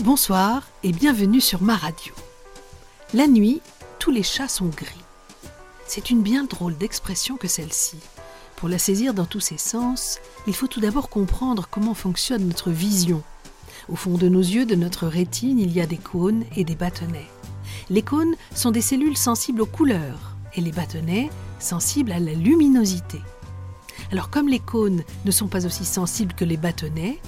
Bonsoir et bienvenue sur ma radio. La nuit, tous les chats sont gris. C'est une bien drôle d'expression que celle-ci. Pour la saisir dans tous ses sens, il faut tout d'abord comprendre comment fonctionne notre vision. Au fond de nos yeux, de notre rétine, il y a des cônes et des bâtonnets. Les cônes sont des cellules sensibles aux couleurs et les bâtonnets sensibles à la luminosité. Alors comme les cônes ne sont pas aussi sensibles que les bâtonnets,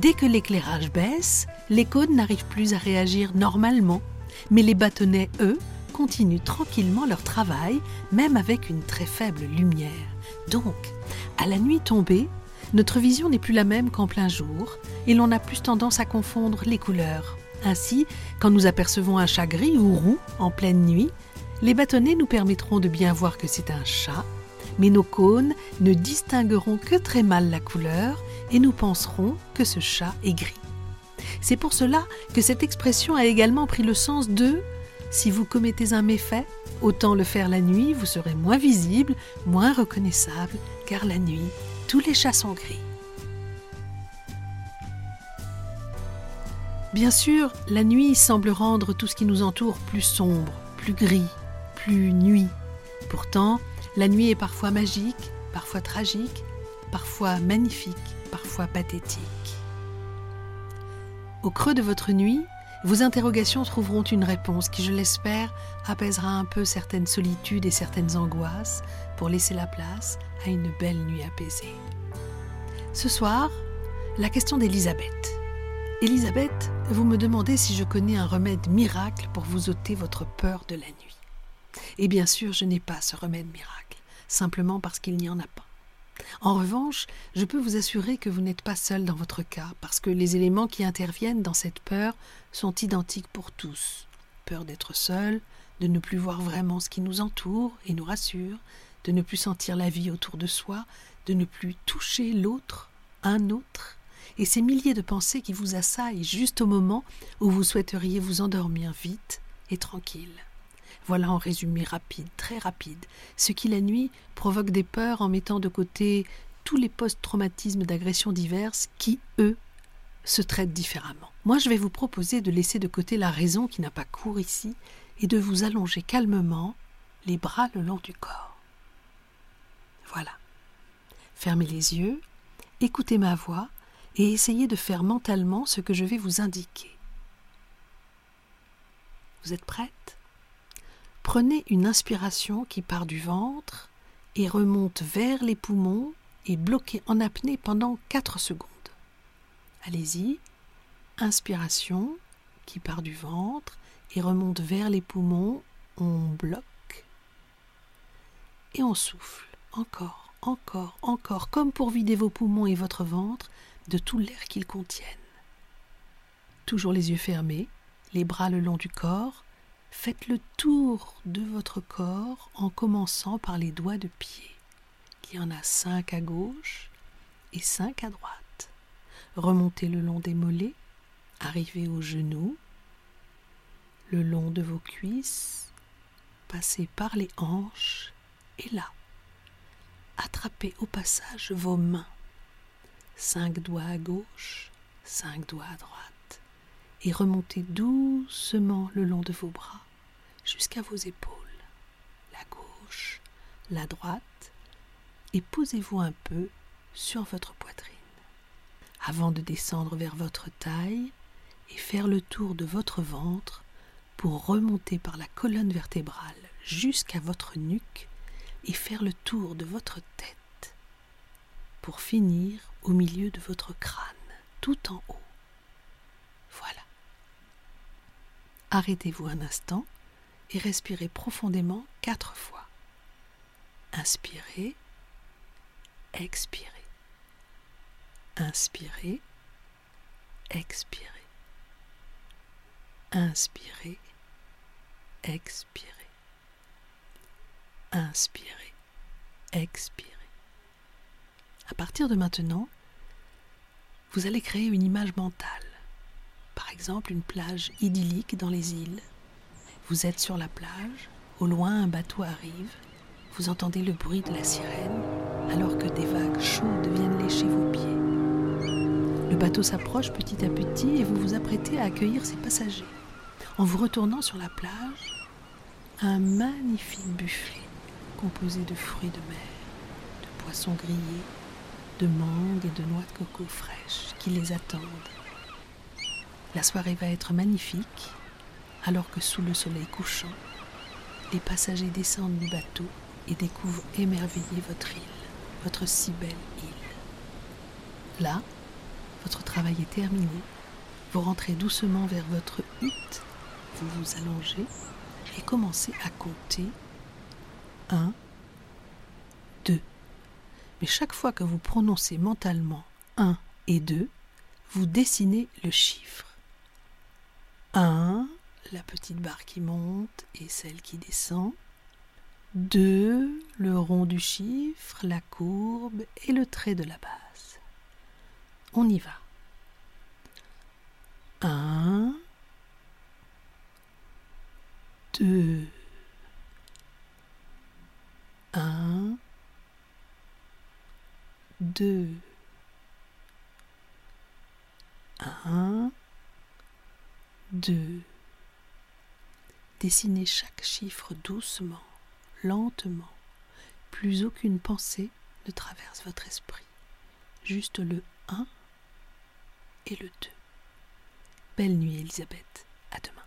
dès que l'éclairage baisse, les cônes n'arrivent plus à réagir normalement, mais les bâtonnets, eux, continuent tranquillement leur travail, même avec une très faible lumière. Donc, à la nuit tombée, notre vision n'est plus la même qu'en plein jour, et l'on a plus tendance à confondre les couleurs. Ainsi, quand nous apercevons un chat gris ou roux en pleine nuit, les bâtonnets nous permettront de bien voir que c'est un chat, mais nos cônes ne distingueront que très mal la couleur et nous penserons que ce chat est gris. C'est pour cela que cette expression a également pris le sens de si vous commettez un méfait, autant le faire la nuit, vous serez moins visible, moins reconnaissable, car la nuit, tous les chats sont gris. Bien sûr, la nuit semble rendre tout ce qui nous entoure plus sombre, plus gris, plus nuit. Pourtant, la nuit est parfois magique, parfois tragique, parfois magnifique, parfois pathétique. Au creux de votre nuit, vos interrogations trouveront une réponse qui, je l'espère, apaisera un peu certaines solitudes et certaines angoisses pour laisser la place à une belle nuit apaisée. Ce soir, la question d'Elisabeth. Elisabeth, vous me demandez si je connais un remède miracle pour vous ôter votre peur de la nuit. Et bien sûr, je n'ai pas ce remède miracle, simplement parce qu'il n'y en a pas. En revanche, je peux vous assurer que vous n'êtes pas seul dans votre cas, parce que les éléments qui interviennent dans cette peur sont identiques pour tous. Peur d'être seul, de ne plus voir vraiment ce qui nous entoure et nous rassure, de ne plus sentir la vie autour de soi, de ne plus toucher l'autre, un autre, et ces milliers de pensées qui vous assaillent juste au moment où vous souhaiteriez vous endormir vite et tranquille. Voilà en résumé rapide, très rapide, ce qui la nuit provoque des peurs en mettant de côté tous les post-traumatismes d'agressions diverses qui, eux, se traitent différemment. Moi, je vais vous proposer de laisser de côté la raison qui n'a pas cours ici et de vous allonger calmement les bras le long du corps. Voilà. Fermez les yeux, écoutez ma voix et essayez de faire mentalement ce que je vais vous indiquer. Vous êtes prête? Prenez une inspiration qui part du ventre et remonte vers les poumons et bloquez en apnée pendant 4 secondes. Allez-y. Inspiration qui part du ventre et remonte vers les poumons. On bloque. Et on souffle. Encore, encore, encore, comme pour vider vos poumons et votre ventre de tout l'air qu'ils contiennent. Toujours les yeux fermés, les bras le long du corps, Faites le tour de votre corps en commençant par les doigts de pied. Y en a cinq à gauche et cinq à droite. Remontez le long des mollets, arrivez aux genoux, le long de vos cuisses, passez par les hanches et là, attrapez au passage vos mains. Cinq doigts à gauche, cinq doigts à droite, et remontez doucement le long de vos bras jusqu'à vos épaules, la gauche, la droite, et posez-vous un peu sur votre poitrine. Avant de descendre vers votre taille et faire le tour de votre ventre pour remonter par la colonne vertébrale jusqu'à votre nuque et faire le tour de votre tête pour finir au milieu de votre crâne, tout en haut. Voilà. Arrêtez-vous un instant et respirez profondément quatre fois. Inspirez, expirez. Inspirez, expirez. Inspirez, expirez. Inspirez, expirez. À partir de maintenant, vous allez créer une image mentale. Exemple, une plage idyllique dans les îles vous êtes sur la plage, au loin un bateau arrive, vous entendez le bruit de la sirène alors que des vagues chaudes viennent lécher vos pieds. Le bateau s'approche petit à petit et vous vous apprêtez à accueillir ses passagers. En vous retournant sur la plage, un magnifique buffet composé de fruits de mer, de poissons grillés, de mangues et de noix de coco fraîches qui les attendent. La soirée va être magnifique alors que sous le soleil couchant, les passagers descendent du bateau et découvrent émerveillés votre île, votre si belle île. Là, votre travail est terminé. Vous rentrez doucement vers votre hutte, vous vous allongez et commencez à compter 1, 2. Mais chaque fois que vous prononcez mentalement 1 et 2, vous dessinez le chiffre. 1, la petite barre qui monte et celle qui descend. 2, le rond du chiffre, la courbe et le trait de la base. On y va. 1, 2, 1, 2, 1, 2. Dessinez chaque chiffre doucement, lentement. Plus aucune pensée ne traverse votre esprit. Juste le 1 et le 2. Belle nuit, Elisabeth. À demain.